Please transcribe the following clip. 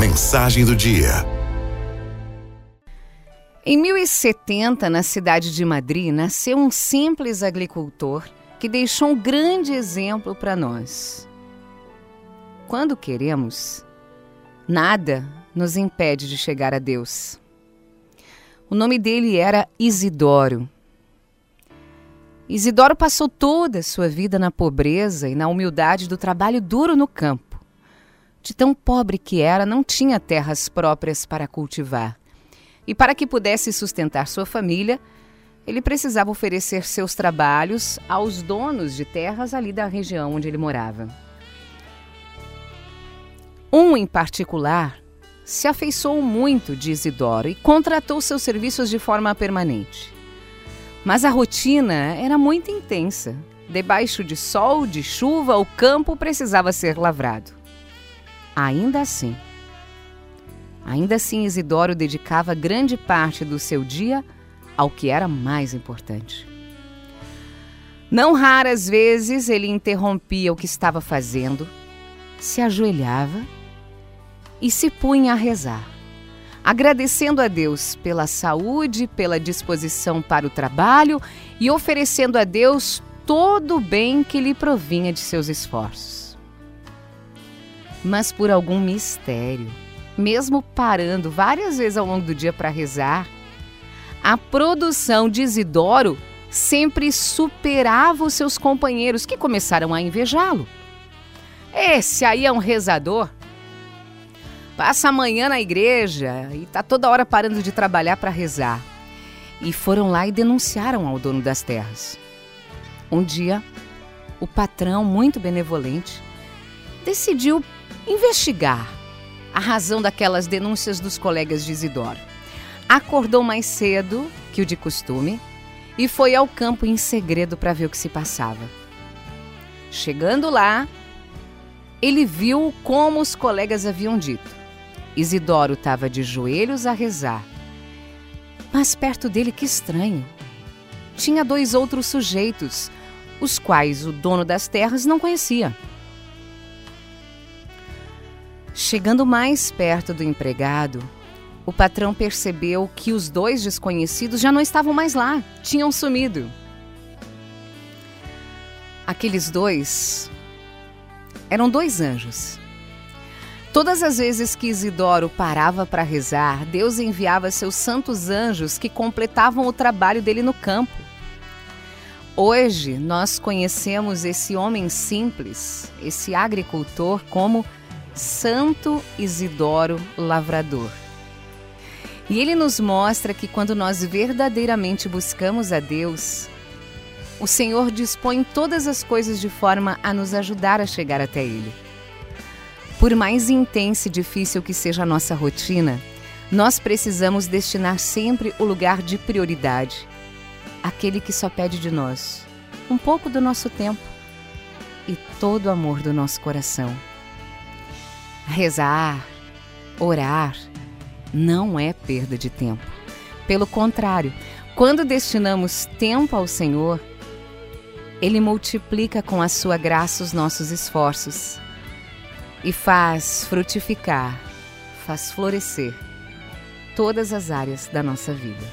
mensagem do dia. Em 1070, na cidade de Madrid, nasceu um simples agricultor que deixou um grande exemplo para nós. Quando queremos, nada nos impede de chegar a Deus. O nome dele era Isidoro. Isidoro passou toda a sua vida na pobreza e na humildade do trabalho duro no campo. De tão pobre que era, não tinha terras próprias para cultivar. E para que pudesse sustentar sua família, ele precisava oferecer seus trabalhos aos donos de terras ali da região onde ele morava. Um em particular se afeiçoou muito de Isidoro e contratou seus serviços de forma permanente. Mas a rotina era muito intensa. Debaixo de sol, de chuva, o campo precisava ser lavrado. Ainda assim, ainda assim Isidoro dedicava grande parte do seu dia ao que era mais importante. Não raras vezes ele interrompia o que estava fazendo, se ajoelhava e se punha a rezar, agradecendo a Deus pela saúde, pela disposição para o trabalho e oferecendo a Deus todo o bem que lhe provinha de seus esforços. Mas por algum mistério, mesmo parando várias vezes ao longo do dia para rezar, a produção de Isidoro sempre superava os seus companheiros que começaram a invejá-lo. Esse aí é um rezador Passa a manhã na igreja e tá toda hora parando de trabalhar para rezar. E foram lá e denunciaram ao dono das terras. Um dia, o patrão, muito benevolente, decidiu investigar a razão daquelas denúncias dos colegas de Isidoro. Acordou mais cedo que o de costume e foi ao campo em segredo para ver o que se passava. Chegando lá, ele viu como os colegas haviam dito. Isidoro estava de joelhos a rezar. Mas perto dele, que estranho. Tinha dois outros sujeitos, os quais o dono das terras não conhecia. Chegando mais perto do empregado, o patrão percebeu que os dois desconhecidos já não estavam mais lá, tinham sumido. Aqueles dois eram dois anjos Todas as vezes que Isidoro parava para rezar, Deus enviava seus santos anjos que completavam o trabalho dele no campo. Hoje nós conhecemos esse homem simples, esse agricultor, como Santo Isidoro Lavrador. E ele nos mostra que quando nós verdadeiramente buscamos a Deus, o Senhor dispõe todas as coisas de forma a nos ajudar a chegar até Ele. Por mais intensa e difícil que seja a nossa rotina, nós precisamos destinar sempre o lugar de prioridade aquele que só pede de nós um pouco do nosso tempo e todo o amor do nosso coração. Rezar, orar, não é perda de tempo. Pelo contrário, quando destinamos tempo ao Senhor, Ele multiplica com a sua graça os nossos esforços e faz frutificar, faz florescer todas as áreas da nossa vida.